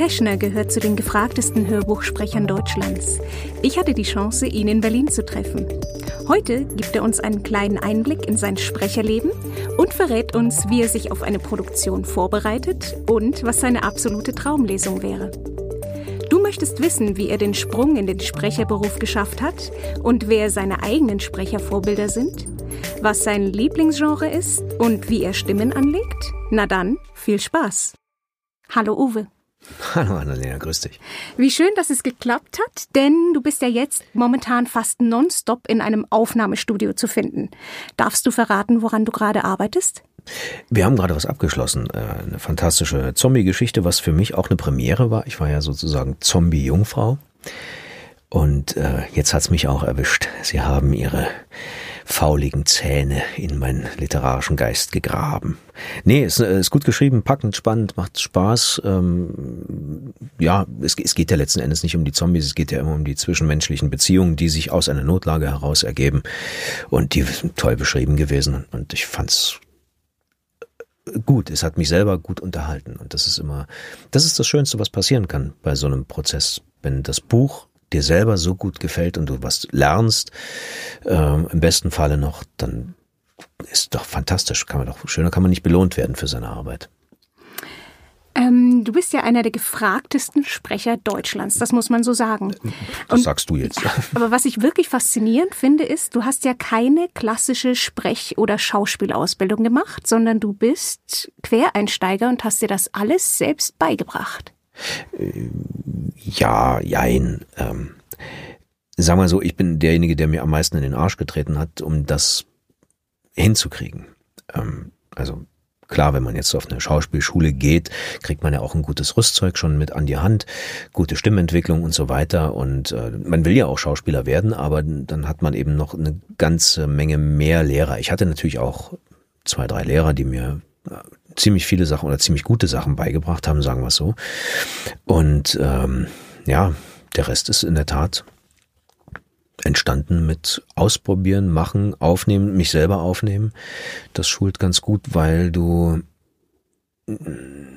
Teschner gehört zu den gefragtesten Hörbuchsprechern Deutschlands. Ich hatte die Chance, ihn in Berlin zu treffen. Heute gibt er uns einen kleinen Einblick in sein Sprecherleben und verrät uns, wie er sich auf eine Produktion vorbereitet und was seine absolute Traumlesung wäre. Du möchtest wissen, wie er den Sprung in den Sprecherberuf geschafft hat und wer seine eigenen Sprechervorbilder sind? Was sein Lieblingsgenre ist und wie er Stimmen anlegt? Na dann, viel Spaß! Hallo Uwe. Hallo Annalena, grüß dich. Wie schön, dass es geklappt hat, denn du bist ja jetzt momentan fast nonstop in einem Aufnahmestudio zu finden. Darfst du verraten, woran du gerade arbeitest? Wir haben gerade was abgeschlossen. Äh, eine fantastische Zombie-Geschichte, was für mich auch eine Premiere war. Ich war ja sozusagen Zombie-Jungfrau. Und äh, jetzt hat's mich auch erwischt. Sie haben ihre fauligen Zähne in meinen literarischen Geist gegraben. Nee, ist, äh, ist gut geschrieben, packend, spannend, macht Spaß. Ähm, ja, es, es geht ja letzten Endes nicht um die Zombies, es geht ja immer um die zwischenmenschlichen Beziehungen, die sich aus einer Notlage heraus ergeben. Und die sind toll beschrieben gewesen. Und ich fand's gut. Es hat mich selber gut unterhalten. Und das ist immer, das ist das Schönste, was passieren kann bei so einem Prozess. Wenn das Buch dir selber so gut gefällt und du was lernst, ähm, im besten Falle noch, dann ist doch fantastisch. Kann man doch, schöner kann man nicht belohnt werden für seine Arbeit. Ähm, du bist ja einer der gefragtesten Sprecher Deutschlands, das muss man so sagen. Das Und, sagst du jetzt. Aber was ich wirklich faszinierend finde, ist, du hast ja keine klassische Sprech- oder Schauspielausbildung gemacht, sondern du bist Quereinsteiger und hast dir das alles selbst beigebracht. Ja, jein. Ähm, sagen wir so, ich bin derjenige, der mir am meisten in den Arsch getreten hat, um das hinzukriegen. Ähm, also klar, wenn man jetzt auf eine Schauspielschule geht, kriegt man ja auch ein gutes Rüstzeug schon mit an die Hand, gute Stimmentwicklung und so weiter. Und äh, man will ja auch Schauspieler werden, aber dann hat man eben noch eine ganze Menge mehr Lehrer. Ich hatte natürlich auch zwei, drei Lehrer, die mir ziemlich viele Sachen oder ziemlich gute Sachen beigebracht haben, sagen wir es so. Und ähm, ja, der Rest ist in der Tat entstanden mit Ausprobieren, Machen, Aufnehmen, mich selber aufnehmen. Das schult ganz gut, weil du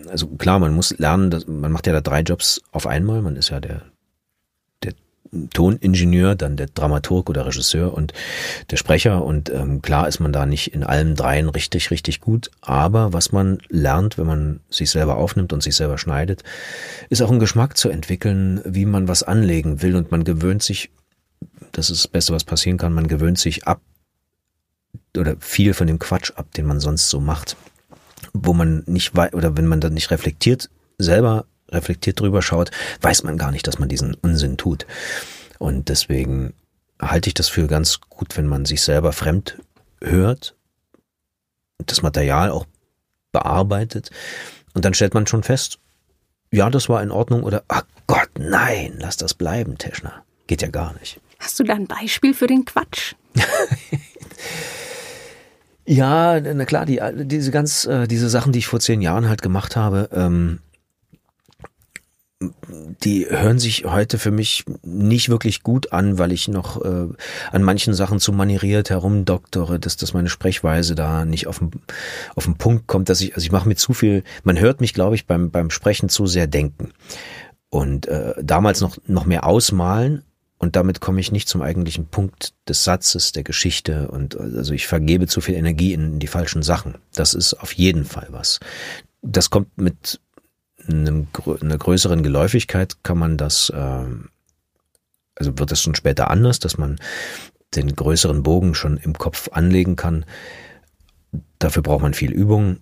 also klar, man muss lernen, dass, man macht ja da drei Jobs auf einmal. Man ist ja der Toningenieur, dann der Dramaturg oder Regisseur und der Sprecher. Und ähm, klar ist man da nicht in allen dreien richtig, richtig gut. Aber was man lernt, wenn man sich selber aufnimmt und sich selber schneidet, ist auch ein Geschmack zu entwickeln, wie man was anlegen will. Und man gewöhnt sich, das ist das Beste, was passieren kann, man gewöhnt sich ab oder viel von dem Quatsch ab, den man sonst so macht. Wo man nicht weiß, oder wenn man dann nicht reflektiert, selber reflektiert drüber schaut, weiß man gar nicht, dass man diesen Unsinn tut. Und deswegen halte ich das für ganz gut, wenn man sich selber fremd hört, das Material auch bearbeitet und dann stellt man schon fest, ja, das war in Ordnung oder, ach Gott, nein, lass das bleiben, Teschner. Geht ja gar nicht. Hast du da ein Beispiel für den Quatsch? ja, na klar, die, diese ganz, äh, diese Sachen, die ich vor zehn Jahren halt gemacht habe, ähm, die hören sich heute für mich nicht wirklich gut an, weil ich noch äh, an manchen Sachen zu manieriert herumdoktore, dass, dass meine Sprechweise da nicht auf den, auf den Punkt kommt, dass ich, also ich mache mir zu viel, man hört mich, glaube ich, beim, beim Sprechen zu sehr denken. Und äh, damals noch, noch mehr ausmalen und damit komme ich nicht zum eigentlichen Punkt des Satzes, der Geschichte und also ich vergebe zu viel Energie in die falschen Sachen. Das ist auf jeden Fall was. Das kommt mit einem, einer größeren Geläufigkeit kann man das, äh, also wird das schon später anders, dass man den größeren Bogen schon im Kopf anlegen kann. Dafür braucht man viel Übung,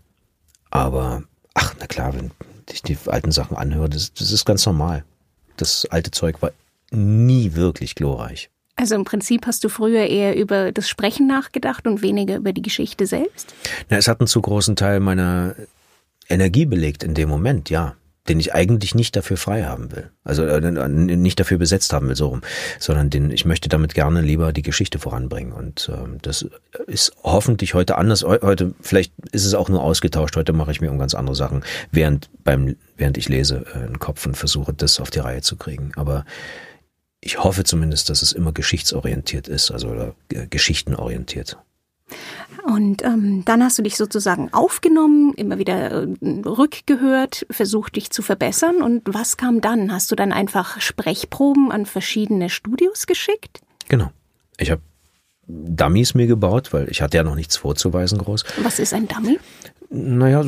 aber ach, na klar, wenn ich die alten Sachen anhöre, das, das ist ganz normal. Das alte Zeug war nie wirklich glorreich. Also im Prinzip hast du früher eher über das Sprechen nachgedacht und weniger über die Geschichte selbst? Na, es hat einen zu großen Teil meiner Energie belegt in dem Moment, ja. Den ich eigentlich nicht dafür frei haben will. Also äh, nicht dafür besetzt haben will, so rum. Sondern den, ich möchte damit gerne lieber die Geschichte voranbringen. Und ähm, das ist hoffentlich heute anders. Heute, vielleicht ist es auch nur ausgetauscht. Heute mache ich mir um ganz andere Sachen, während beim, während ich lese, äh, einen Kopf und versuche, das auf die Reihe zu kriegen. Aber ich hoffe zumindest, dass es immer geschichtsorientiert ist, also oder äh, geschichtenorientiert. Und ähm, dann hast du dich sozusagen aufgenommen, immer wieder äh, rückgehört, versucht dich zu verbessern. Und was kam dann? Hast du dann einfach Sprechproben an verschiedene Studios geschickt? Genau. Ich habe Dummies mir gebaut, weil ich hatte ja noch nichts vorzuweisen groß. Was ist ein Dummy? Naja,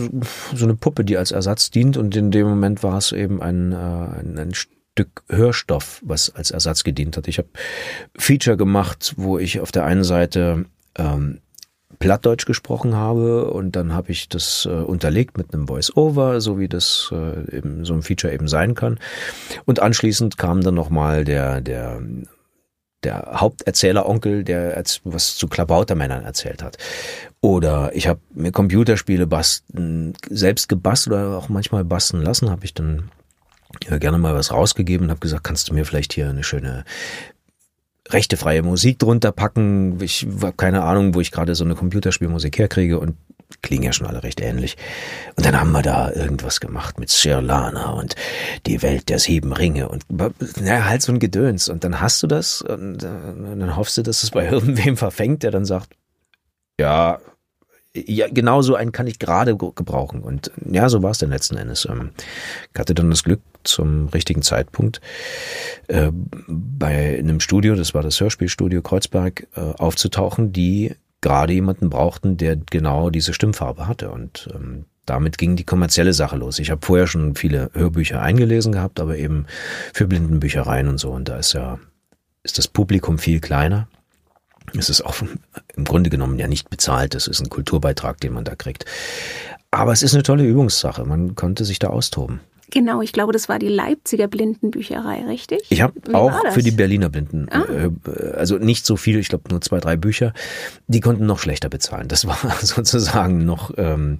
so eine Puppe, die als Ersatz dient und in dem Moment war es eben ein, äh, ein, ein Stück Hörstoff, was als Ersatz gedient hat. Ich habe Feature gemacht, wo ich auf der einen Seite ähm, Plattdeutsch gesprochen habe und dann habe ich das äh, unterlegt mit einem Voice-Over, so wie das äh, eben so ein Feature eben sein kann. Und anschließend kam dann nochmal der, der der Haupterzähleronkel, der was zu Klabautermännern erzählt hat. Oder ich habe mir Computerspiele basten, selbst gebastelt oder auch manchmal basteln lassen, habe ich dann ja, gerne mal was rausgegeben und habe gesagt, kannst du mir vielleicht hier eine schöne rechtefreie Musik drunter packen. Ich habe keine Ahnung, wo ich gerade so eine Computerspielmusik herkriege und klingen ja schon alle recht ähnlich. Und dann haben wir da irgendwas gemacht mit Sirlana und die Welt der sieben Ringe und naja, halt so ein Gedöns. Und dann hast du das und, und dann hoffst du, dass es bei irgendwem verfängt, der dann sagt, ja, ja, genau so einen kann ich gerade gebrauchen. Und ja, so war es dann letzten Endes. Ähm, ich hatte dann das Glück, zum richtigen Zeitpunkt äh, bei einem Studio, das war das Hörspielstudio Kreuzberg, äh, aufzutauchen, die gerade jemanden brauchten, der genau diese Stimmfarbe hatte. Und ähm, damit ging die kommerzielle Sache los. Ich habe vorher schon viele Hörbücher eingelesen gehabt, aber eben für Blindenbüchereien und so. Und da ist ja ist das Publikum viel kleiner. Es ist auch im Grunde genommen ja nicht bezahlt. Es ist ein Kulturbeitrag, den man da kriegt. Aber es ist eine tolle Übungssache. Man konnte sich da austoben. Genau, ich glaube, das war die Leipziger Blindenbücherei, richtig? Ich habe auch für die Berliner Blinden, ah. äh, also nicht so viel, ich glaube nur zwei, drei Bücher, die konnten noch schlechter bezahlen. Das war sozusagen noch, ähm,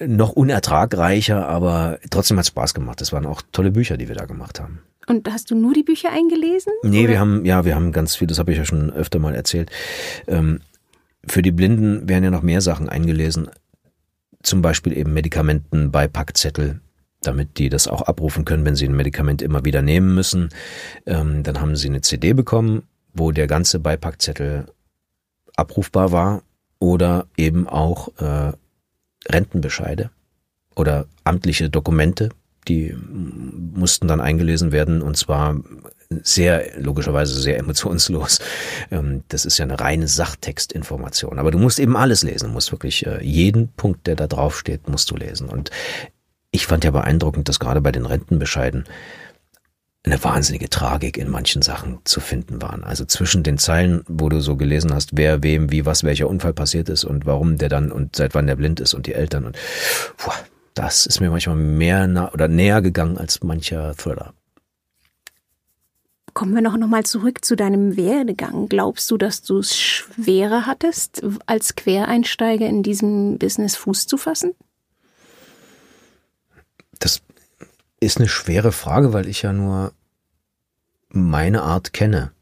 noch unertragreicher, aber trotzdem hat Spaß gemacht. Das waren auch tolle Bücher, die wir da gemacht haben. Und hast du nur die Bücher eingelesen? Nee, oder? wir haben, ja, wir haben ganz viel, das habe ich ja schon öfter mal erzählt. Ähm, für die Blinden werden ja noch mehr Sachen eingelesen. Zum Beispiel eben Medikamenten, Beipackzettel, damit die das auch abrufen können, wenn sie ein Medikament immer wieder nehmen müssen. Ähm, dann haben sie eine CD bekommen, wo der ganze Beipackzettel abrufbar war oder eben auch äh, Rentenbescheide oder amtliche Dokumente, die mussten dann eingelesen werden und zwar sehr, logischerweise sehr emotionslos. Ähm, das ist ja eine reine Sachtextinformation. Aber du musst eben alles lesen, du musst wirklich äh, jeden Punkt, der da drauf steht, musst du lesen. Und ich fand ja beeindruckend, dass gerade bei den Rentenbescheiden eine wahnsinnige Tragik in manchen Sachen zu finden waren. Also zwischen den Zeilen, wo du so gelesen hast, wer, wem, wie, was, welcher Unfall passiert ist und warum der dann und seit wann der blind ist und die Eltern und puh, das ist mir manchmal mehr nah oder näher gegangen als mancher Thriller. Kommen wir noch mal zurück zu deinem Werdegang. Glaubst du, dass du es schwerer hattest, als Quereinsteiger in diesem Business Fuß zu fassen? Das ist eine schwere Frage, weil ich ja nur meine Art kenne.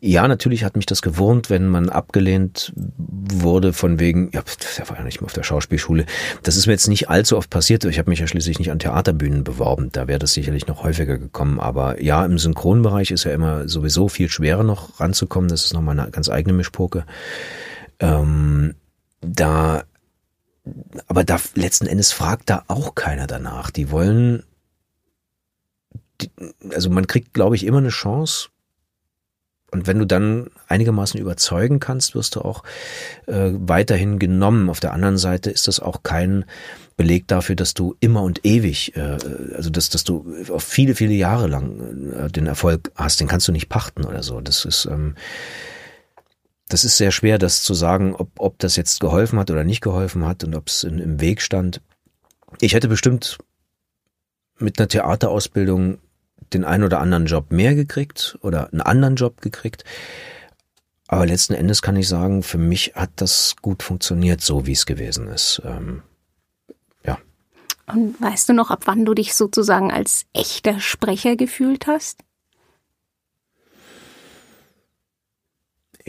Ja, natürlich hat mich das gewurmt, wenn man abgelehnt wurde von wegen, ja, der war ja nicht mehr auf der Schauspielschule. Das ist mir jetzt nicht allzu oft passiert. Ich habe mich ja schließlich nicht an Theaterbühnen beworben. Da wäre das sicherlich noch häufiger gekommen. Aber ja, im Synchronbereich ist ja immer sowieso viel schwerer noch ranzukommen. Das ist nochmal eine ganz eigene Mischpoke. Ähm, da aber da letzten Endes fragt da auch keiner danach. Die wollen, also man kriegt, glaube ich, immer eine Chance. Und wenn du dann einigermaßen überzeugen kannst, wirst du auch äh, weiterhin genommen. Auf der anderen Seite ist das auch kein Beleg dafür, dass du immer und ewig, äh, also dass, dass du auf viele, viele Jahre lang äh, den Erfolg hast. Den kannst du nicht pachten oder so. Das ist ähm, das ist sehr schwer, das zu sagen, ob, ob das jetzt geholfen hat oder nicht geholfen hat und ob es im Weg stand. Ich hätte bestimmt mit einer Theaterausbildung den einen oder anderen Job mehr gekriegt oder einen anderen Job gekriegt. Aber letzten Endes kann ich sagen, für mich hat das gut funktioniert, so wie es gewesen ist. Ähm, ja. Und weißt du noch, ab wann du dich sozusagen als echter Sprecher gefühlt hast?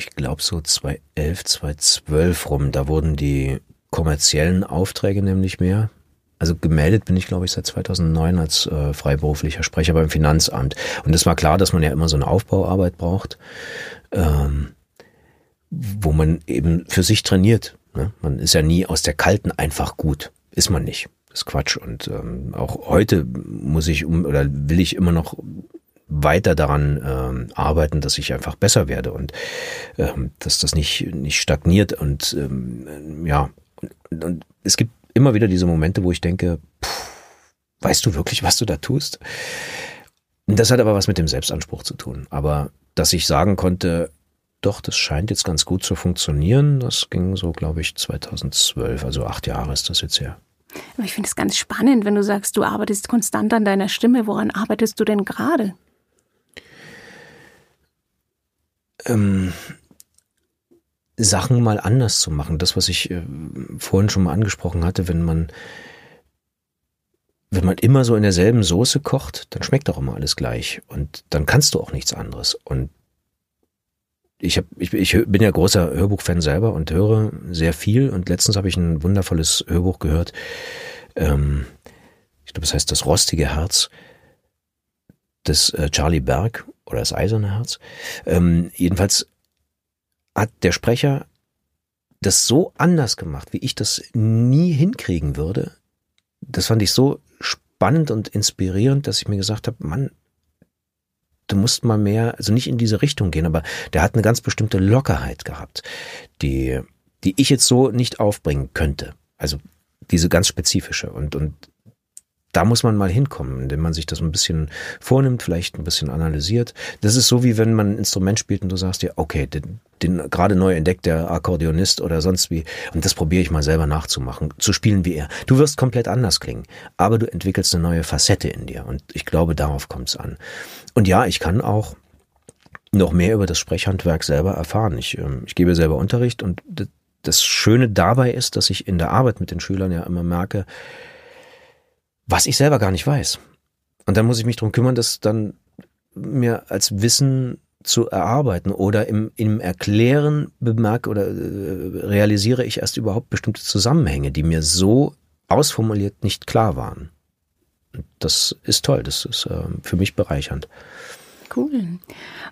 ich glaube so 2011, 2012 rum, da wurden die kommerziellen Aufträge nämlich mehr. Also gemeldet bin ich, glaube ich, seit 2009 als äh, freiberuflicher Sprecher beim Finanzamt. Und es war klar, dass man ja immer so eine Aufbauarbeit braucht. Ähm, wo man eben für sich trainiert. Ne? Man ist ja nie aus der kalten einfach gut. Ist man nicht. Ist Quatsch. Und ähm, auch heute muss ich um oder will ich immer noch weiter daran ähm, arbeiten, dass ich einfach besser werde und ähm, dass das nicht nicht stagniert und ähm, ja und, und es gibt immer wieder diese Momente, wo ich denke, pff, weißt du wirklich, was du da tust? Das hat aber was mit dem Selbstanspruch zu tun. Aber dass ich sagen konnte, doch, das scheint jetzt ganz gut zu funktionieren, das ging so, glaube ich, 2012, also acht Jahre ist das jetzt her. Aber ich finde es ganz spannend, wenn du sagst, du arbeitest konstant an deiner Stimme. Woran arbeitest du denn gerade? Ähm, Sachen mal anders zu machen. Das, was ich äh, vorhin schon mal angesprochen hatte, wenn man wenn man immer so in derselben Soße kocht, dann schmeckt doch immer alles gleich und dann kannst du auch nichts anderes. Und ich, hab, ich, ich bin ja großer Hörbuchfan selber und höre sehr viel. Und letztens habe ich ein wundervolles Hörbuch gehört. Ähm, ich glaube, es heißt Das rostige Herz des äh, Charlie Berg oder das eiserne Herz. Ähm, jedenfalls hat der Sprecher das so anders gemacht, wie ich das nie hinkriegen würde. Das fand ich so spannend und inspirierend, dass ich mir gesagt habe, Mann, du musst mal mehr, also nicht in diese Richtung gehen, aber der hat eine ganz bestimmte Lockerheit gehabt, die, die ich jetzt so nicht aufbringen könnte. Also diese ganz spezifische und, und da muss man mal hinkommen, indem man sich das ein bisschen vornimmt, vielleicht ein bisschen analysiert. Das ist so wie wenn man ein Instrument spielt und du sagst dir, okay, den, den gerade neu entdeckt der Akkordeonist oder sonst wie, und das probiere ich mal selber nachzumachen, zu spielen wie er. Du wirst komplett anders klingen, aber du entwickelst eine neue Facette in dir und ich glaube, darauf kommt es an. Und ja, ich kann auch noch mehr über das Sprechhandwerk selber erfahren. Ich, ähm, ich gebe selber Unterricht und das Schöne dabei ist, dass ich in der Arbeit mit den Schülern ja immer merke, was ich selber gar nicht weiß. Und dann muss ich mich drum kümmern, das dann mir als Wissen zu erarbeiten oder im, im Erklären bemerke oder äh, realisiere ich erst überhaupt bestimmte Zusammenhänge, die mir so ausformuliert nicht klar waren. Das ist toll, das ist äh, für mich bereichernd. Cool.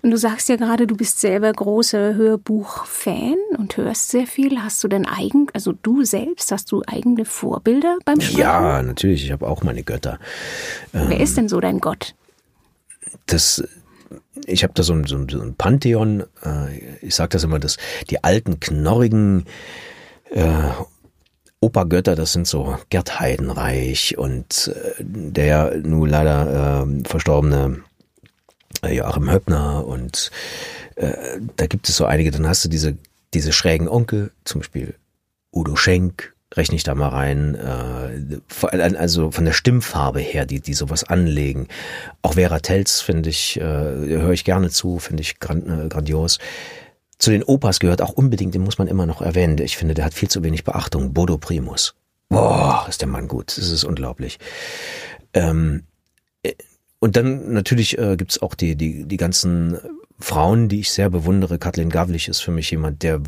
Und du sagst ja gerade, du bist selber großer Hörbuch-Fan und hörst sehr viel. Hast du denn eigen, also du selbst, hast du eigene Vorbilder beim Sprechen? Ja, natürlich. Ich habe auch meine Götter. Wer ähm, ist denn so dein Gott? Das ich habe da so ein, so ein Pantheon, äh, ich sage das immer, dass die alten, knorrigen äh, Opergötter, das sind so Gerd Heidenreich und äh, der nun leider äh, verstorbene Joachim Höppner und äh, da gibt es so einige, dann hast du diese, diese schrägen Onkel, zum Beispiel Udo Schenk, rechne ich da mal rein, äh, also von der Stimmfarbe her, die, die sowas anlegen. Auch Vera Telz finde ich, äh, höre ich gerne zu, finde ich grand, äh, grandios. Zu den Opas gehört auch unbedingt, den muss man immer noch erwähnen. Ich finde, der hat viel zu wenig Beachtung. Bodo Primus. Boah, ist der Mann gut. Das ist unglaublich. Ähm, äh, und dann natürlich äh, gibt auch die, die, die ganzen Frauen, die ich sehr bewundere. Kathleen Gavlich ist für mich jemand, der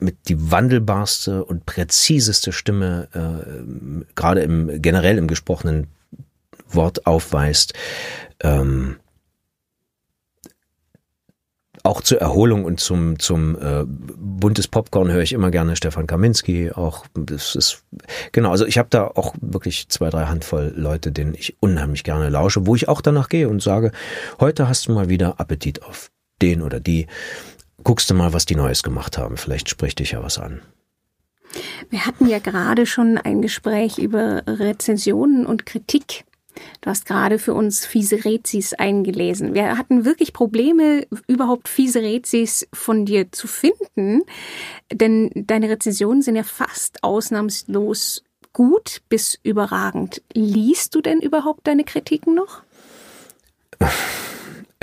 mit die wandelbarste und präziseste Stimme äh, gerade im generell im gesprochenen Wort aufweist. Ähm, auch zur Erholung und zum zum äh, buntes Popcorn höre ich immer gerne Stefan Kaminski. Auch das ist genau. Also ich habe da auch wirklich zwei drei Handvoll Leute, denen ich unheimlich gerne lausche, wo ich auch danach gehe und sage: Heute hast du mal wieder Appetit auf den oder die. Guckst du mal, was die Neues gemacht haben. Vielleicht spricht dich ja was an. Wir hatten ja gerade schon ein Gespräch über Rezensionen und Kritik. Du hast gerade für uns fiese Rezis eingelesen. Wir hatten wirklich Probleme, überhaupt fiese Rezis von dir zu finden, denn deine Rezensionen sind ja fast ausnahmslos gut bis überragend. Liest du denn überhaupt deine Kritiken noch?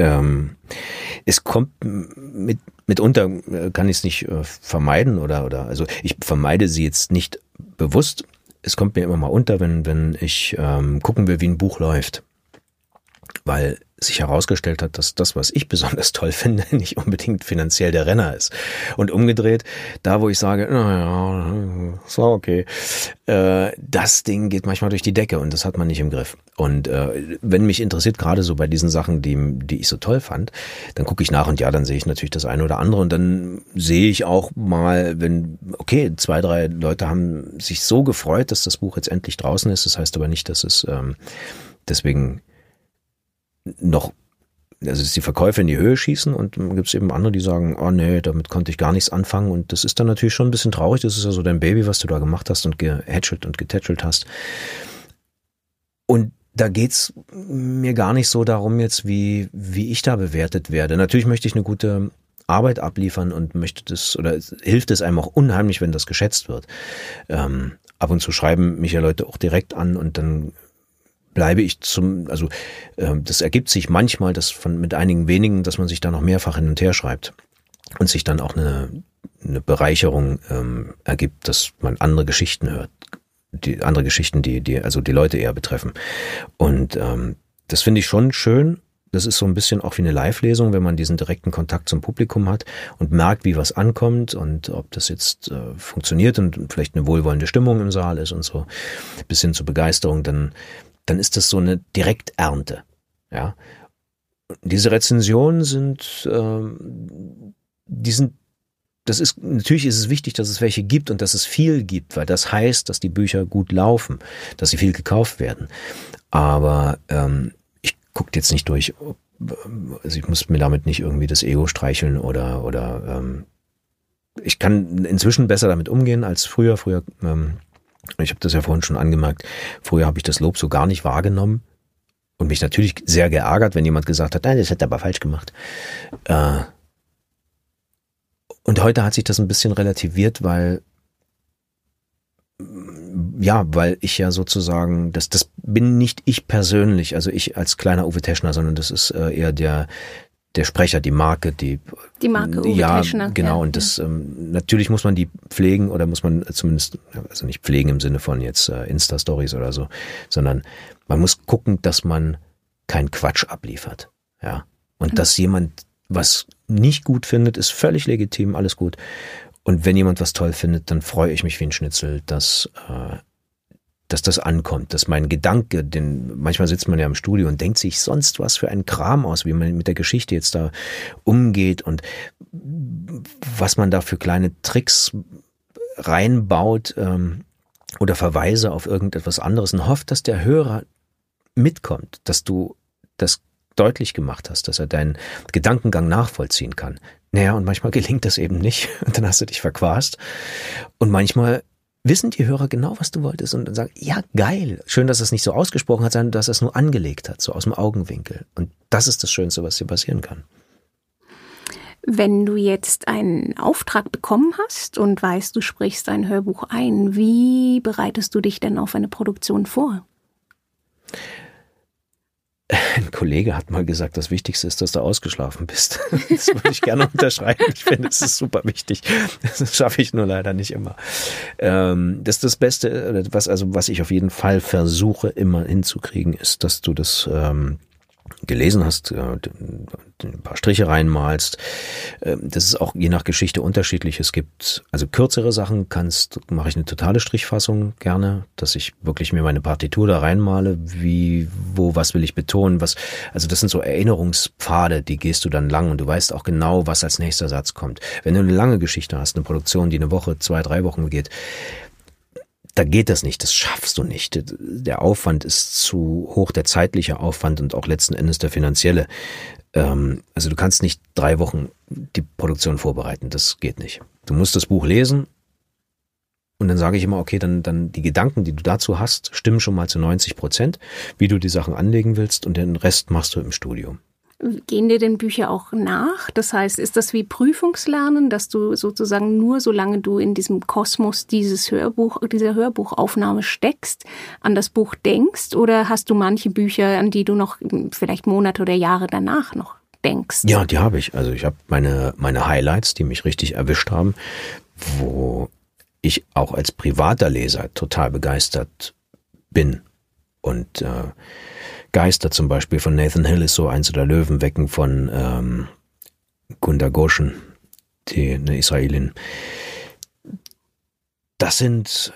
Ähm, es kommt mit, mitunter äh, kann ich es nicht äh, vermeiden oder oder also ich vermeide sie jetzt nicht bewusst. Es kommt mir immer mal unter, wenn wenn ich ähm, gucken will, wie ein Buch läuft, weil sich herausgestellt hat, dass das, was ich besonders toll finde, nicht unbedingt finanziell der Renner ist. Und umgedreht, da wo ich sage, naja, so okay, äh, das Ding geht manchmal durch die Decke und das hat man nicht im Griff. Und äh, wenn mich interessiert, gerade so bei diesen Sachen, die, die ich so toll fand, dann gucke ich nach und ja, dann sehe ich natürlich das eine oder andere und dann sehe ich auch mal, wenn, okay, zwei, drei Leute haben sich so gefreut, dass das Buch jetzt endlich draußen ist. Das heißt aber nicht, dass es ähm, deswegen noch also dass die Verkäufe in die Höhe schießen und gibt es eben andere, die sagen, oh nee, damit konnte ich gar nichts anfangen und das ist dann natürlich schon ein bisschen traurig, das ist ja so dein Baby, was du da gemacht hast und gehätschelt und getätschelt hast. Und da geht's mir gar nicht so darum jetzt, wie, wie ich da bewertet werde. Natürlich möchte ich eine gute Arbeit abliefern und möchte das, oder hilft es einem auch unheimlich, wenn das geschätzt wird. Ähm, ab und zu schreiben mich ja Leute auch direkt an und dann bleibe ich zum, also äh, das ergibt sich manchmal, dass von mit einigen wenigen, dass man sich da noch mehrfach hin und her schreibt und sich dann auch eine, eine Bereicherung ähm, ergibt, dass man andere Geschichten hört, die andere Geschichten, die die also die Leute eher betreffen und ähm, das finde ich schon schön. Das ist so ein bisschen auch wie eine Live-Lesung, wenn man diesen direkten Kontakt zum Publikum hat und merkt, wie was ankommt und ob das jetzt äh, funktioniert und vielleicht eine wohlwollende Stimmung im Saal ist und so, bis hin zur Begeisterung, dann dann ist das so eine Direkternte. Ja. Diese Rezensionen sind, ähm, die sind, das ist, natürlich ist es wichtig, dass es welche gibt und dass es viel gibt, weil das heißt, dass die Bücher gut laufen, dass sie viel gekauft werden. Aber ähm, ich gucke jetzt nicht durch, also ich muss mir damit nicht irgendwie das Ego streicheln oder, oder ähm, ich kann inzwischen besser damit umgehen als früher. Früher ähm, ich habe das ja vorhin schon angemerkt, früher habe ich das Lob so gar nicht wahrgenommen und mich natürlich sehr geärgert, wenn jemand gesagt hat, nein, das hat er aber falsch gemacht. Äh, und heute hat sich das ein bisschen relativiert, weil ja, weil ich ja sozusagen, das, das bin nicht ich persönlich, also ich als kleiner Uwe Teschner, sondern das ist äh, eher der, der Sprecher, die Marke, die die Marke Uwe ja Teschner. genau ja. und das ähm, natürlich muss man die pflegen oder muss man zumindest also nicht pflegen im Sinne von jetzt äh, Insta Stories oder so, sondern man muss gucken, dass man keinen Quatsch abliefert, ja und mhm. dass jemand was nicht gut findet, ist völlig legitim, alles gut. Und wenn jemand was toll findet, dann freue ich mich wie ein Schnitzel, dass äh, dass das ankommt, dass mein Gedanke, denn manchmal sitzt man ja im Studio und denkt sich sonst was für einen Kram aus, wie man mit der Geschichte jetzt da umgeht und was man da für kleine Tricks reinbaut ähm, oder Verweise auf irgendetwas anderes und hofft, dass der Hörer mitkommt, dass du das deutlich gemacht hast, dass er deinen Gedankengang nachvollziehen kann. Naja, und manchmal gelingt das eben nicht und dann hast du dich verquast. Und manchmal wissen die Hörer genau, was du wolltest und dann sagen, ja, geil. Schön, dass es nicht so ausgesprochen hat, sondern dass es nur angelegt hat, so aus dem Augenwinkel. Und das ist das Schönste, was dir passieren kann. Wenn du jetzt einen Auftrag bekommen hast und weißt, du sprichst ein Hörbuch ein, wie bereitest du dich denn auf eine Produktion vor? Ein Kollege hat mal gesagt, das Wichtigste ist, dass du ausgeschlafen bist. Das würde ich gerne unterschreiben. Ich finde, es ist super wichtig. Das schaffe ich nur leider nicht immer. Ähm, das ist das Beste, was also was ich auf jeden Fall versuche immer hinzukriegen, ist, dass du das ähm, gelesen hast, ein paar Striche reinmalst. Ähm, das ist auch je nach Geschichte unterschiedlich. Es gibt also kürzere Sachen, kannst mache ich eine totale Strichfassung gerne, dass ich wirklich mir meine Partitur da reinmale, wie wo was will ich betonen, was also das sind so Erinnerungspfade, die gehst du dann lang und du weißt auch genau, was als nächster Satz kommt. Wenn du eine lange Geschichte hast, eine Produktion, die eine Woche, zwei, drei Wochen geht, da geht das nicht, das schaffst du nicht. Der Aufwand ist zu hoch, der zeitliche Aufwand und auch letzten Endes der finanzielle. Ähm, also du kannst nicht drei Wochen die Produktion vorbereiten, das geht nicht. Du musst das Buch lesen und dann sage ich immer, okay, dann, dann die Gedanken, die du dazu hast, stimmen schon mal zu 90 Prozent, wie du die Sachen anlegen willst und den Rest machst du im Studium. Gehen dir denn Bücher auch nach? Das heißt, ist das wie Prüfungslernen, dass du sozusagen nur solange du in diesem Kosmos dieses Hörbuch, dieser Hörbuchaufnahme steckst, an das Buch denkst? Oder hast du manche Bücher, an die du noch vielleicht Monate oder Jahre danach noch denkst? Ja, die habe ich. Also ich habe meine, meine Highlights, die mich richtig erwischt haben, wo ich auch als privater Leser total begeistert bin. Und äh, Geister zum Beispiel von Nathan Hill ist so eins oder Löwenwecken von ähm, Gunda Goshen, die eine Israelin. Das sind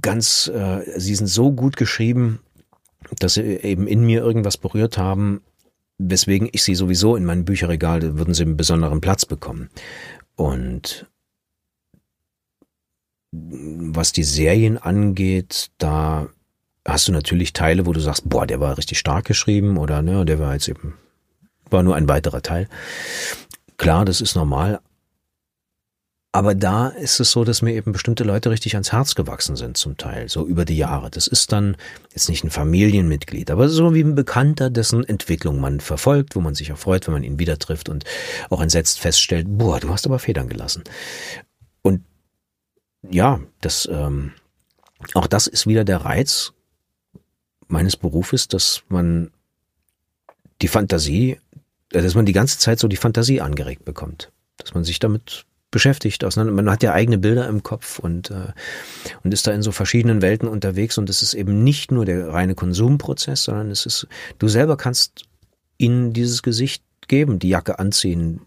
ganz, äh, sie sind so gut geschrieben, dass sie eben in mir irgendwas berührt haben, weswegen ich sie sowieso in meinem Bücherregal, würden sie einen besonderen Platz bekommen. Und was die Serien angeht, da hast du natürlich Teile, wo du sagst, boah, der war richtig stark geschrieben oder ne, der war jetzt eben, war nur ein weiterer Teil. Klar, das ist normal. Aber da ist es so, dass mir eben bestimmte Leute richtig ans Herz gewachsen sind zum Teil, so über die Jahre. Das ist dann jetzt nicht ein Familienmitglied, aber so wie ein Bekannter, dessen Entwicklung man verfolgt, wo man sich auch freut, wenn man ihn wieder trifft und auch entsetzt feststellt, boah, du hast aber Federn gelassen. Und ja, das, ähm, auch das ist wieder der Reiz meines Berufes, dass man die Fantasie, äh, dass man die ganze Zeit so die Fantasie angeregt bekommt, dass man sich damit beschäftigt, auseinander. Man hat ja eigene Bilder im Kopf und, äh, und ist da in so verschiedenen Welten unterwegs und es ist eben nicht nur der reine Konsumprozess, sondern es ist, du selber kannst ihnen dieses Gesicht geben, die Jacke anziehen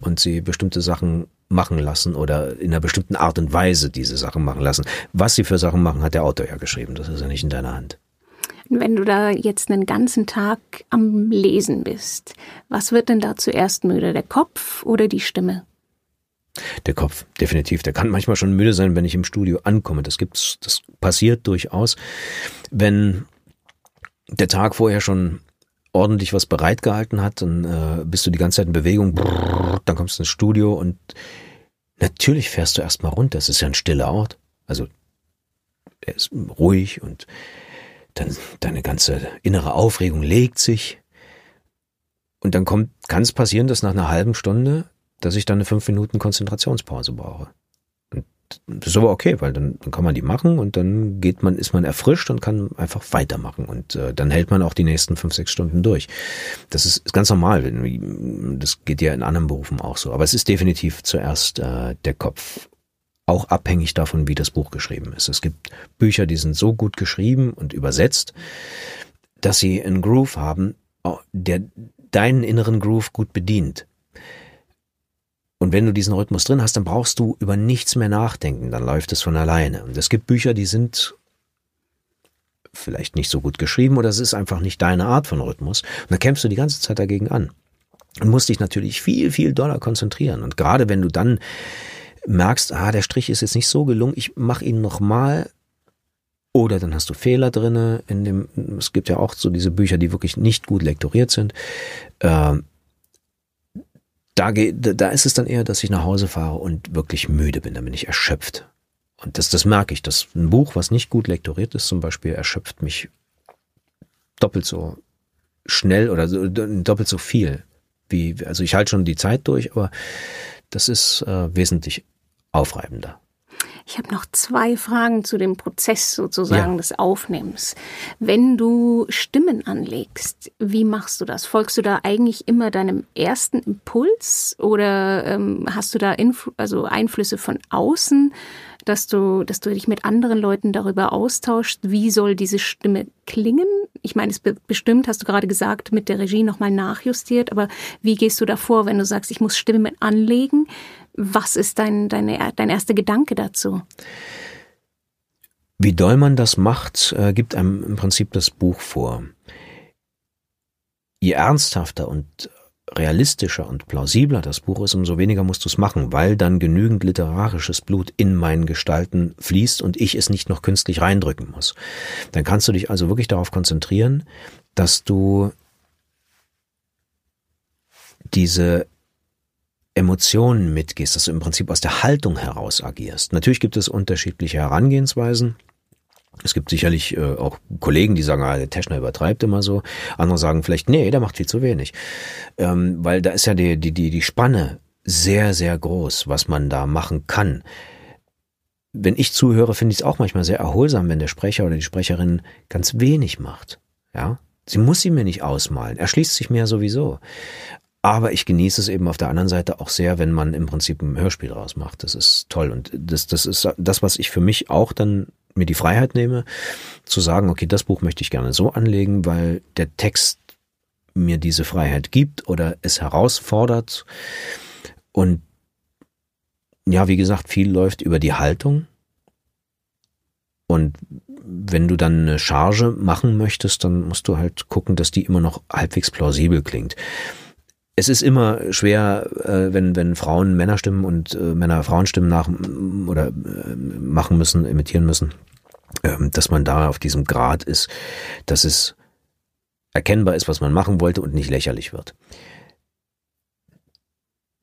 und sie bestimmte Sachen machen lassen oder in einer bestimmten Art und Weise diese Sachen machen lassen. Was sie für Sachen machen, hat der Autor ja geschrieben. Das ist ja nicht in deiner Hand. Wenn du da jetzt einen ganzen Tag am Lesen bist, was wird denn da zuerst müde? Der Kopf oder die Stimme? Der Kopf, definitiv. Der kann manchmal schon müde sein, wenn ich im Studio ankomme. Das gibt's, das passiert durchaus. Wenn der Tag vorher schon ordentlich was bereitgehalten hat, dann äh, bist du die ganze Zeit in Bewegung, brrr, dann kommst du ins Studio und natürlich fährst du erstmal runter. Es ist ja ein stiller Ort. Also er ist ruhig und dann deine ganze innere Aufregung legt sich. Und dann kommt, kann es passieren, dass nach einer halben Stunde, dass ich dann eine fünf Minuten Konzentrationspause brauche. Und das ist aber okay, weil dann, dann kann man die machen und dann geht man, ist man erfrischt und kann einfach weitermachen und äh, dann hält man auch die nächsten fünf, sechs Stunden durch. Das ist, ist ganz normal. Das geht ja in anderen Berufen auch so. Aber es ist definitiv zuerst äh, der Kopf auch abhängig davon, wie das Buch geschrieben ist. Es gibt Bücher, die sind so gut geschrieben und übersetzt, dass sie einen Groove haben, der deinen inneren Groove gut bedient. Und wenn du diesen Rhythmus drin hast, dann brauchst du über nichts mehr nachdenken, dann läuft es von alleine. Und es gibt Bücher, die sind vielleicht nicht so gut geschrieben oder es ist einfach nicht deine Art von Rhythmus. Und da kämpfst du die ganze Zeit dagegen an. Und musst dich natürlich viel, viel doller konzentrieren. Und gerade wenn du dann merkst, ah, der Strich ist jetzt nicht so gelungen, ich mache ihn nochmal. Oder dann hast du Fehler drinne in dem, es gibt ja auch so diese Bücher, die wirklich nicht gut lektoriert sind. Ähm, da, da ist es dann eher, dass ich nach Hause fahre und wirklich müde bin, dann bin ich erschöpft. Und das, das merke ich, dass ein Buch, was nicht gut lektoriert ist, zum Beispiel, erschöpft mich doppelt so schnell oder so, doppelt so viel. Wie, also ich halte schon die Zeit durch, aber das ist äh, wesentlich aufreibender. Ich habe noch zwei Fragen zu dem Prozess sozusagen ja. des Aufnehmens. Wenn du Stimmen anlegst, wie machst du das? Folgst du da eigentlich immer deinem ersten Impuls oder ähm, hast du da Influ also Einflüsse von außen, dass du, dass du dich mit anderen Leuten darüber austauschst, wie soll diese Stimme klingen? Ich meine, es bestimmt, hast du gerade gesagt, mit der Regie nochmal nachjustiert, aber wie gehst du davor, wenn du sagst, ich muss Stimmen anlegen? Was ist dein, deine, dein erster Gedanke dazu? Wie doll man das macht, äh, gibt einem im Prinzip das Buch vor. Je ernsthafter und realistischer und plausibler das Buch ist, umso weniger musst du es machen, weil dann genügend literarisches Blut in meinen Gestalten fließt und ich es nicht noch künstlich reindrücken muss. Dann kannst du dich also wirklich darauf konzentrieren, dass du diese Emotionen mitgehst, dass du im Prinzip aus der Haltung heraus agierst. Natürlich gibt es unterschiedliche Herangehensweisen. Es gibt sicherlich äh, auch Kollegen, die sagen, ah, der Teschner übertreibt immer so. Andere sagen vielleicht, nee, der macht viel zu wenig. Ähm, weil da ist ja die, die, die, die Spanne sehr, sehr groß, was man da machen kann. Wenn ich zuhöre, finde ich es auch manchmal sehr erholsam, wenn der Sprecher oder die Sprecherin ganz wenig macht. Ja, sie muss sie mir nicht ausmalen. Er schließt sich mir sowieso. Aber ich genieße es eben auf der anderen Seite auch sehr, wenn man im Prinzip ein Hörspiel rausmacht. Das ist toll. Und das, das ist das, was ich für mich auch dann mir die Freiheit nehme, zu sagen, okay, das Buch möchte ich gerne so anlegen, weil der Text mir diese Freiheit gibt oder es herausfordert. Und ja, wie gesagt, viel läuft über die Haltung. Und wenn du dann eine Charge machen möchtest, dann musst du halt gucken, dass die immer noch halbwegs plausibel klingt. Es ist immer schwer, äh, wenn, wenn Frauen Männerstimmen und äh, Männer Frauenstimmen nach oder äh, machen müssen, imitieren müssen, ähm, dass man da auf diesem Grad ist, dass es erkennbar ist, was man machen wollte und nicht lächerlich wird.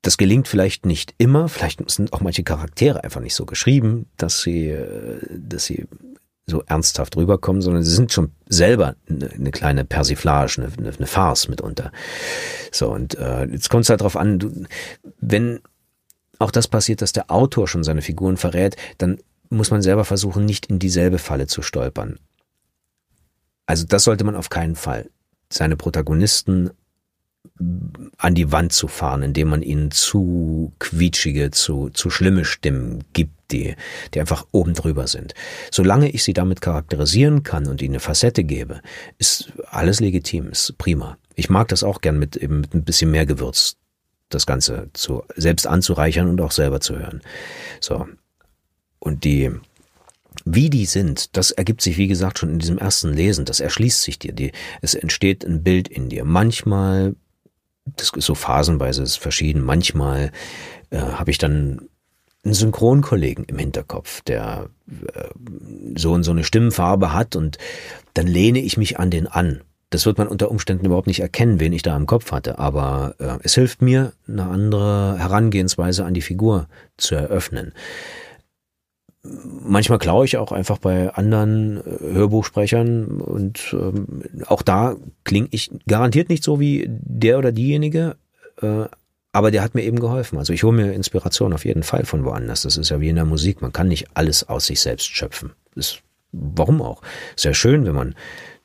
Das gelingt vielleicht nicht immer, vielleicht sind auch manche Charaktere einfach nicht so geschrieben, dass sie, äh, dass sie so ernsthaft rüberkommen, sondern sie sind schon selber eine, kleine Persiflage, eine, eine Farce mitunter. So, und äh, jetzt kommt es halt drauf an, du, wenn auch das passiert, dass der Autor schon seine Figuren verrät, dann muss man selber versuchen, nicht in dieselbe Falle zu stolpern. Also das sollte man auf keinen Fall. Seine Protagonisten an die Wand zu fahren, indem man ihnen zu quietschige, zu, zu schlimme Stimmen gibt, die, die einfach oben drüber sind. Solange ich sie damit charakterisieren kann und ihnen eine Facette gebe, ist alles legitim, ist prima. Ich mag das auch gern mit eben mit ein bisschen mehr Gewürz, das Ganze zu, selbst anzureichern und auch selber zu hören. So. Und die, wie die sind, das ergibt sich, wie gesagt, schon in diesem ersten Lesen. Das erschließt sich dir. Die, es entsteht ein Bild in dir. Manchmal das ist so phasenweise ist verschieden. Manchmal äh, habe ich dann einen Synchronkollegen im Hinterkopf, der äh, so und so eine Stimmenfarbe hat und dann lehne ich mich an den an. Das wird man unter Umständen überhaupt nicht erkennen, wen ich da im Kopf hatte, aber äh, es hilft mir, eine andere Herangehensweise an die Figur zu eröffnen manchmal klaue ich auch einfach bei anderen äh, Hörbuchsprechern und ähm, auch da klinge ich garantiert nicht so wie der oder diejenige, äh, aber der hat mir eben geholfen. Also ich hole mir Inspiration auf jeden Fall von woanders. Das ist ja wie in der Musik, man kann nicht alles aus sich selbst schöpfen. Das, warum auch? Sehr schön, wenn man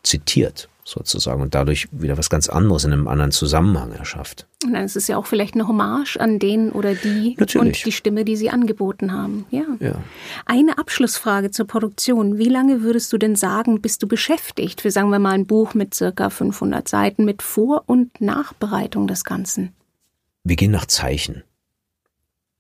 zitiert sozusagen und dadurch wieder was ganz anderes in einem anderen Zusammenhang erschafft. Und dann ist es ja auch vielleicht eine Hommage an den oder die Natürlich. und die Stimme, die sie angeboten haben. Ja. ja. Eine Abschlussfrage zur Produktion. Wie lange würdest du denn sagen, bist du beschäftigt für, sagen wir mal, ein Buch mit circa 500 Seiten mit Vor- und Nachbereitung des Ganzen? Wir gehen nach Zeichen.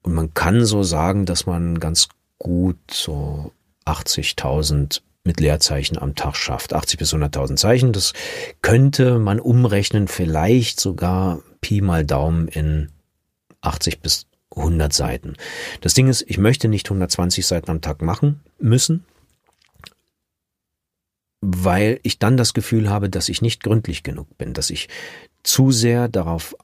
Und man kann so sagen, dass man ganz gut so 80.000 mit Leerzeichen am Tag schafft. 80 bis 100.000 Zeichen, das könnte man umrechnen, vielleicht sogar Pi mal Daumen in 80 bis 100 Seiten. Das Ding ist, ich möchte nicht 120 Seiten am Tag machen müssen, weil ich dann das Gefühl habe, dass ich nicht gründlich genug bin, dass ich zu sehr darauf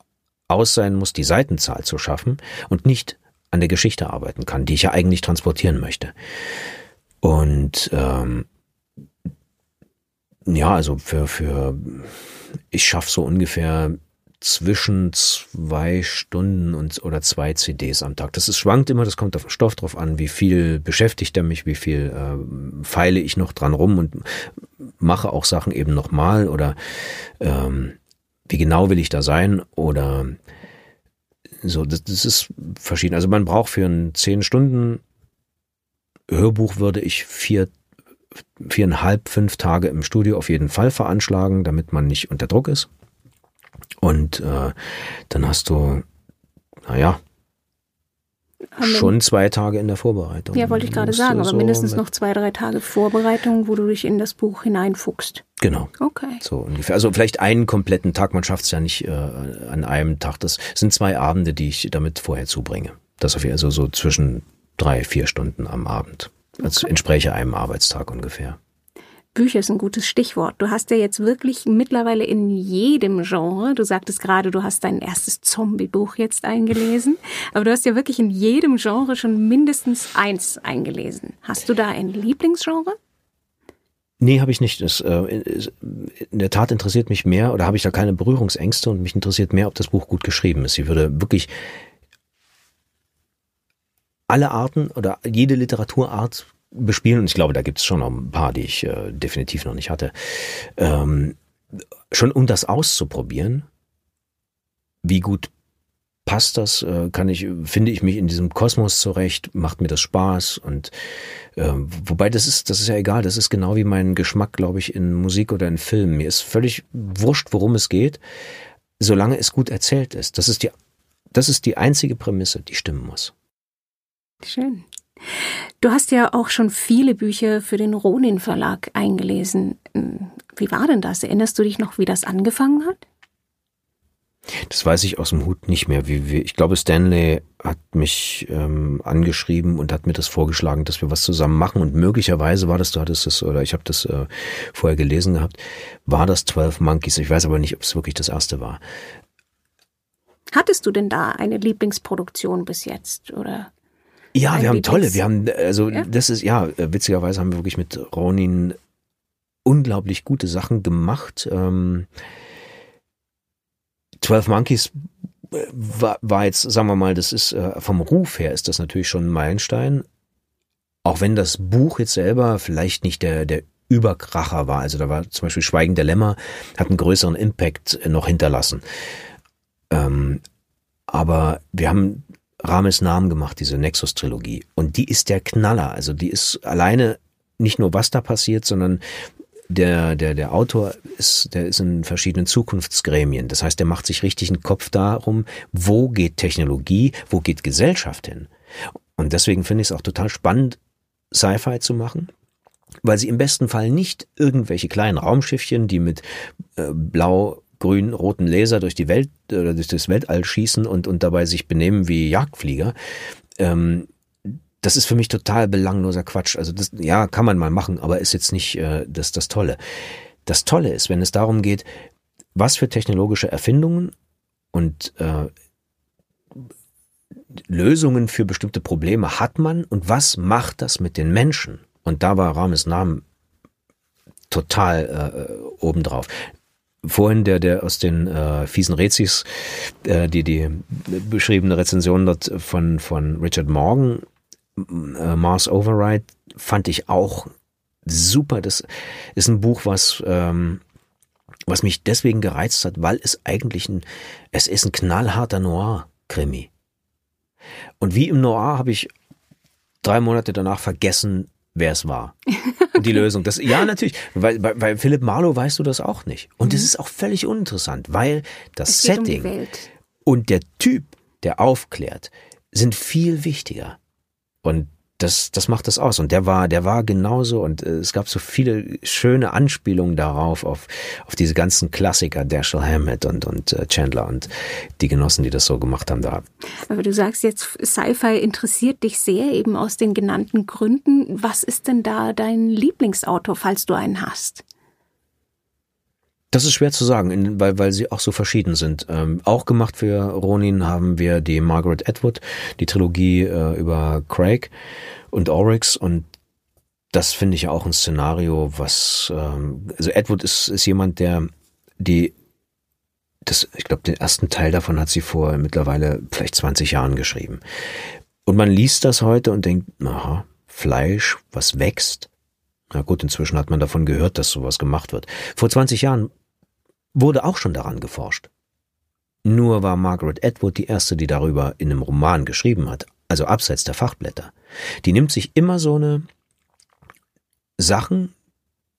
aus sein muss, die Seitenzahl zu schaffen und nicht an der Geschichte arbeiten kann, die ich ja eigentlich transportieren möchte. Und ähm, ja, also für, für ich schaffe so ungefähr zwischen zwei Stunden und oder zwei CDs am Tag. Das ist schwankt immer, das kommt auf den Stoff drauf an, wie viel beschäftigt er mich, wie viel äh, feile ich noch dran rum und mache auch Sachen eben nochmal oder ähm, wie genau will ich da sein oder so, das, das ist verschieden. Also man braucht für ein zehn Stunden Hörbuch würde ich vier, viereinhalb, fünf Tage im Studio auf jeden Fall veranschlagen, damit man nicht unter Druck ist. Und äh, dann hast du, naja, schon zwei Tage in der Vorbereitung. Ja, wollte ich gerade sagen, aber so mindestens noch zwei, drei Tage Vorbereitung, wo du dich in das Buch hineinfuchst. Genau. Okay. So ungefähr. Also vielleicht einen kompletten Tag, man schafft es ja nicht äh, an einem Tag. Das sind zwei Abende, die ich damit vorher zubringe. Das auf jeden Fall also so zwischen drei, vier Stunden am Abend. Das okay. entspräche einem Arbeitstag ungefähr. Bücher ist ein gutes Stichwort. Du hast ja jetzt wirklich mittlerweile in jedem Genre, du sagtest gerade, du hast dein erstes Zombie-Buch jetzt eingelesen, aber du hast ja wirklich in jedem Genre schon mindestens eins eingelesen. Hast du da ein Lieblingsgenre? Nee, habe ich nicht. Das, äh, in der Tat interessiert mich mehr oder habe ich da keine Berührungsängste und mich interessiert mehr, ob das Buch gut geschrieben ist. Sie würde wirklich alle Arten oder jede Literaturart bespielen, und ich glaube, da gibt es schon noch ein paar, die ich äh, definitiv noch nicht hatte, ähm, schon um das auszuprobieren, wie gut passt das, äh, kann ich, finde ich mich in diesem Kosmos zurecht, macht mir das Spaß und äh, wobei das ist, das ist ja egal, das ist genau wie mein Geschmack, glaube ich, in Musik oder in Filmen. Mir ist völlig wurscht, worum es geht, solange es gut erzählt ist. Das ist die, das ist die einzige Prämisse, die stimmen muss. Schön. Du hast ja auch schon viele Bücher für den Ronin Verlag eingelesen. Wie war denn das? Erinnerst du dich noch, wie das angefangen hat? Das weiß ich aus dem Hut nicht mehr. Wie, wie, ich glaube, Stanley hat mich ähm, angeschrieben und hat mir das vorgeschlagen, dass wir was zusammen machen. Und möglicherweise war das, du hattest das, oder ich habe das äh, vorher gelesen gehabt, war das 12 Monkeys. Ich weiß aber nicht, ob es wirklich das erste war. Hattest du denn da eine Lieblingsproduktion bis jetzt? Oder? Ja, wir haben tolle. Wir haben, also ja? das ist, ja, witzigerweise haben wir wirklich mit Ronin unglaublich gute Sachen gemacht. Ähm, 12 Monkeys äh, war, war jetzt, sagen wir mal, das ist äh, vom Ruf her ist das natürlich schon ein Meilenstein. Auch wenn das Buch jetzt selber vielleicht nicht der, der Überkracher war. Also da war zum Beispiel Schweigen der Lämmer, hat einen größeren Impact noch hinterlassen. Ähm, aber wir haben Rames Namen gemacht, diese Nexus-Trilogie. Und die ist der Knaller. Also die ist alleine nicht nur was da passiert, sondern der, der, der Autor ist, der ist in verschiedenen Zukunftsgremien. Das heißt, der macht sich richtig einen Kopf darum, wo geht Technologie, wo geht Gesellschaft hin. Und deswegen finde ich es auch total spannend, Sci-Fi zu machen, weil sie im besten Fall nicht irgendwelche kleinen Raumschiffchen, die mit äh, blau grün roten Laser durch die Welt oder durch das Weltall schießen und, und dabei sich benehmen wie Jagdflieger, ähm, das ist für mich total belangloser Quatsch. Also das, ja, kann man mal machen, aber ist jetzt nicht äh, das, das Tolle. Das Tolle ist, wenn es darum geht, was für technologische Erfindungen und äh, Lösungen für bestimmte Probleme hat man und was macht das mit den Menschen? Und da war Rames Namen total äh, obendrauf. Vorhin der, der aus den äh, fiesen Rezis, äh, die, die beschriebene Rezension dort von, von Richard Morgan, äh, Mars Override fand ich auch super. Das ist ein Buch, was ähm, was mich deswegen gereizt hat, weil es eigentlich ein es ist ein knallharter Noir-Krimi. Und wie im Noir habe ich drei Monate danach vergessen, wer es war. Die Lösung. Das, ja, natürlich. Weil, weil, weil Philipp Marlowe weißt du das auch nicht. Und es mhm. ist auch völlig uninteressant, weil das Setting um und der Typ, der aufklärt, sind viel wichtiger. Und das, das macht das aus. Und der war, der war genauso. Und äh, es gab so viele schöne Anspielungen darauf, auf, auf diese ganzen Klassiker, Dashiell Hammett und, und äh, Chandler und die Genossen, die das so gemacht haben da. Aber du sagst jetzt, Sci-Fi interessiert dich sehr, eben aus den genannten Gründen. Was ist denn da dein Lieblingsautor, falls du einen hast? Das ist schwer zu sagen, weil, weil sie auch so verschieden sind. Ähm, auch gemacht für Ronin haben wir die Margaret Atwood, die Trilogie äh, über Craig und Oryx und das finde ich auch ein Szenario, was ähm, also Atwood ist, ist jemand, der die das, ich glaube, den ersten Teil davon hat sie vor mittlerweile vielleicht 20 Jahren geschrieben. Und man liest das heute und denkt, aha, Fleisch, was wächst. Na gut, inzwischen hat man davon gehört, dass sowas gemacht wird. Vor 20 Jahren wurde auch schon daran geforscht. Nur war Margaret Atwood die erste, die darüber in einem Roman geschrieben hat, also abseits der Fachblätter. Die nimmt sich immer so eine Sachen,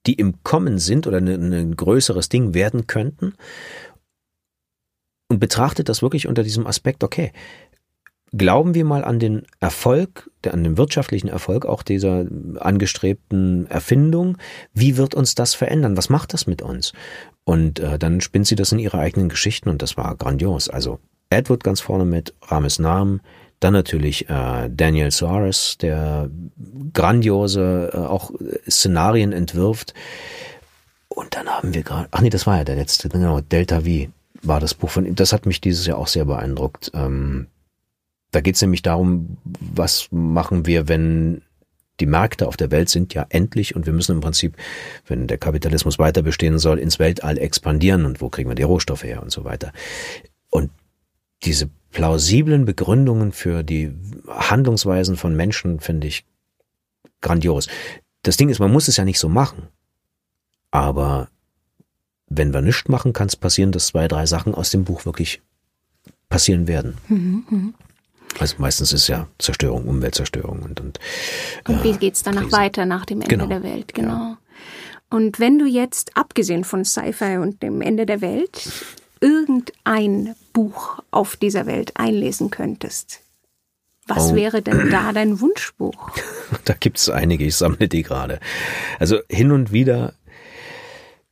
die im Kommen sind oder ein größeres Ding werden könnten und betrachtet das wirklich unter diesem Aspekt, okay, glauben wir mal an den Erfolg, an den wirtschaftlichen Erfolg auch dieser angestrebten Erfindung. Wie wird uns das verändern? Was macht das mit uns? Und äh, dann spinnt sie das in ihre eigenen Geschichten und das war grandios. Also Edward ganz vorne mit, Rames Namen, dann natürlich äh, Daniel Suarez, der grandiose äh, auch Szenarien entwirft. Und dann haben wir gerade, ach nee, das war ja der letzte, genau, Delta V war das Buch von. Das hat mich dieses Jahr auch sehr beeindruckt. Ähm, da geht es nämlich darum, was machen wir, wenn die Märkte auf der Welt sind ja endlich und wir müssen im Prinzip, wenn der Kapitalismus weiter bestehen soll, ins Weltall expandieren und wo kriegen wir die Rohstoffe her und so weiter. Und diese plausiblen Begründungen für die Handlungsweisen von Menschen finde ich grandios. Das Ding ist, man muss es ja nicht so machen. Aber wenn wir nichts machen, kann es passieren, dass zwei, drei Sachen aus dem Buch wirklich passieren werden. Also meistens ist ja Zerstörung, Umweltzerstörung und und, und wie äh, geht's danach Krisen. weiter nach dem Ende genau. der Welt? Genau. Ja. Und wenn du jetzt, abgesehen von Sci-Fi und dem Ende der Welt, irgendein Buch auf dieser Welt einlesen könntest, was oh. wäre denn da dein Wunschbuch? Da gibt es einige, ich sammle die gerade. Also hin und wieder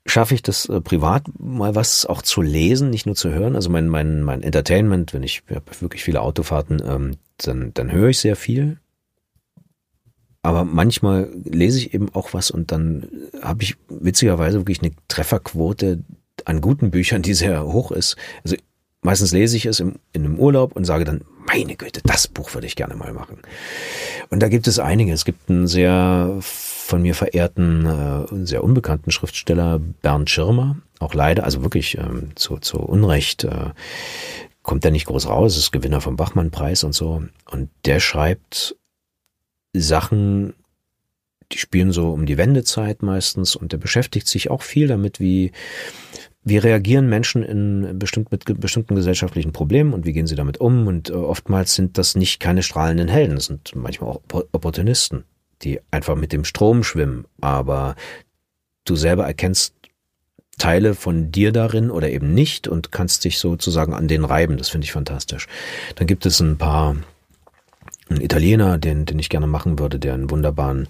schaffe ich das äh, privat mal was auch zu lesen, nicht nur zu hören. Also mein, mein, mein Entertainment, wenn ich, ich wirklich viele Autofahrten, ähm, dann, dann höre ich sehr viel. Aber manchmal lese ich eben auch was und dann habe ich witzigerweise wirklich eine Trefferquote an guten Büchern, die sehr hoch ist. Also meistens lese ich es im, in einem Urlaub und sage dann, meine Güte, das Buch würde ich gerne mal machen. Und da gibt es einige. Es gibt einen sehr von mir verehrten, äh, sehr unbekannten Schriftsteller Bernd Schirmer, auch leider, also wirklich ähm, zu, zu Unrecht äh, kommt er nicht groß raus, ist Gewinner vom Bachmann-Preis und so. Und der schreibt Sachen, die spielen so um die Wendezeit meistens und der beschäftigt sich auch viel damit, wie wie reagieren Menschen in bestimmt mit bestimmten gesellschaftlichen Problemen und wie gehen sie damit um? Und äh, oftmals sind das nicht keine strahlenden Helden, das sind manchmal auch Opportunisten, die einfach mit dem Strom schwimmen, aber du selber erkennst Teile von dir darin oder eben nicht und kannst dich sozusagen an den reiben. Das finde ich fantastisch. Dann gibt es ein paar, ein Italiener, den, den ich gerne machen würde, der einen wunderbaren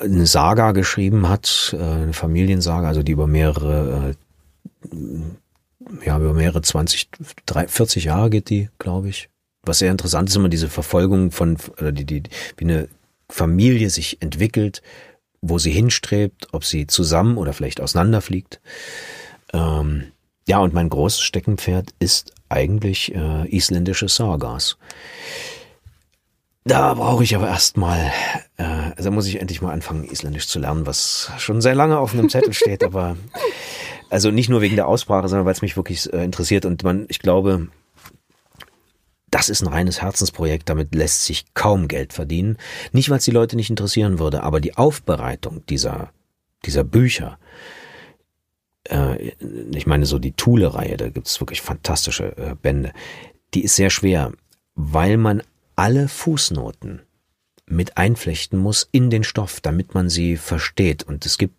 eine Saga geschrieben hat, äh, eine Familiensaga, also die über mehrere, äh, ja, über mehrere 20, 30, 40 Jahre geht die, glaube ich. Was sehr interessant ist immer diese Verfolgung von, oder die, die, wie eine Familie sich entwickelt, wo sie hinstrebt, ob sie zusammen oder vielleicht auseinanderfliegt. Ähm, ja, und mein großes Steckenpferd ist eigentlich äh, isländische Sagas. Da brauche ich aber erstmal, äh, also muss ich endlich mal anfangen, Isländisch zu lernen, was schon sehr lange auf einem Zettel steht, aber also nicht nur wegen der Aussprache, sondern weil es mich wirklich äh, interessiert und man, ich glaube, das ist ein reines Herzensprojekt, damit lässt sich kaum Geld verdienen. Nicht, weil es die Leute nicht interessieren würde, aber die Aufbereitung dieser, dieser Bücher, äh, ich meine so die Thule-Reihe, da gibt es wirklich fantastische äh, Bände, die ist sehr schwer, weil man alle Fußnoten mit einflechten muss in den Stoff, damit man sie versteht. Und es gibt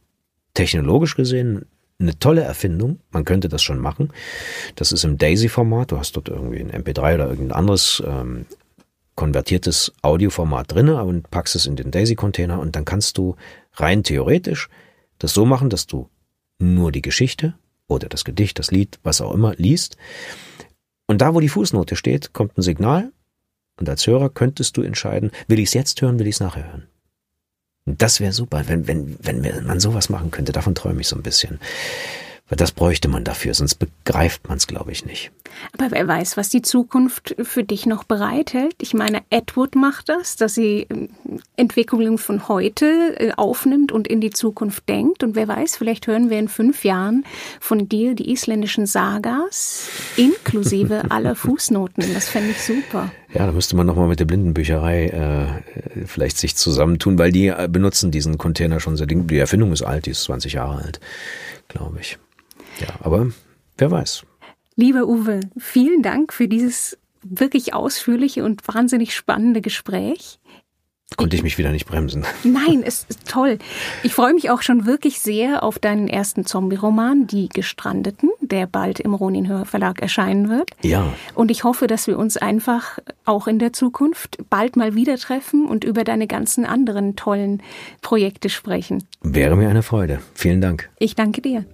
technologisch gesehen eine tolle Erfindung. Man könnte das schon machen. Das ist im Daisy-Format. Du hast dort irgendwie ein MP3 oder irgendein anderes ähm, konvertiertes Audioformat drinne und packst es in den Daisy-Container und dann kannst du rein theoretisch das so machen, dass du nur die Geschichte oder das Gedicht, das Lied, was auch immer liest. Und da, wo die Fußnote steht, kommt ein Signal und als Hörer könntest du entscheiden, will ich es jetzt hören, will ich es nachher hören. Das wäre super, wenn, wenn, wenn man sowas machen könnte. Davon träume ich so ein bisschen. Weil das bräuchte man dafür, sonst begreift man es, glaube ich, nicht. Aber wer weiß, was die Zukunft für dich noch bereithält. Ich meine, Edward macht das, dass sie ähm, Entwicklungen von heute äh, aufnimmt und in die Zukunft denkt. Und wer weiß, vielleicht hören wir in fünf Jahren von dir die isländischen Sagas inklusive aller Fußnoten. Das fände ich super. Ja, da müsste man nochmal mit der Blindenbücherei äh, vielleicht sich zusammentun, weil die äh, benutzen diesen Container schon sehr, die Erfindung ist alt, die ist 20 Jahre alt, glaube ich. Ja, aber wer weiß. Lieber Uwe, vielen Dank für dieses wirklich ausführliche und wahnsinnig spannende Gespräch. Konnte ich mich wieder nicht bremsen. Nein, es ist toll. Ich freue mich auch schon wirklich sehr auf deinen ersten Zombie-Roman, Die Gestrandeten, der bald im Ronin Verlag erscheinen wird. Ja. Und ich hoffe, dass wir uns einfach auch in der Zukunft bald mal wieder treffen und über deine ganzen anderen tollen Projekte sprechen. Wäre mir eine Freude. Vielen Dank. Ich danke dir.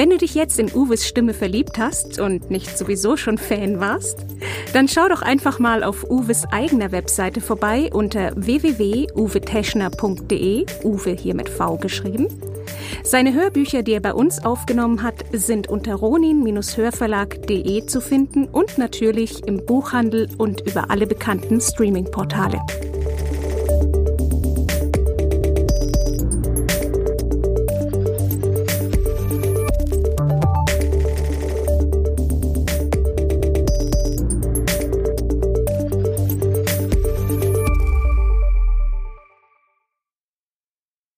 Wenn du dich jetzt in Uwes Stimme verliebt hast und nicht sowieso schon Fan warst, dann schau doch einfach mal auf Uwes eigener Webseite vorbei unter www.uweteschner.de, Uwe hier mit V geschrieben. Seine Hörbücher, die er bei uns aufgenommen hat, sind unter ronin-hörverlag.de zu finden und natürlich im Buchhandel und über alle bekannten Streaming-Portale.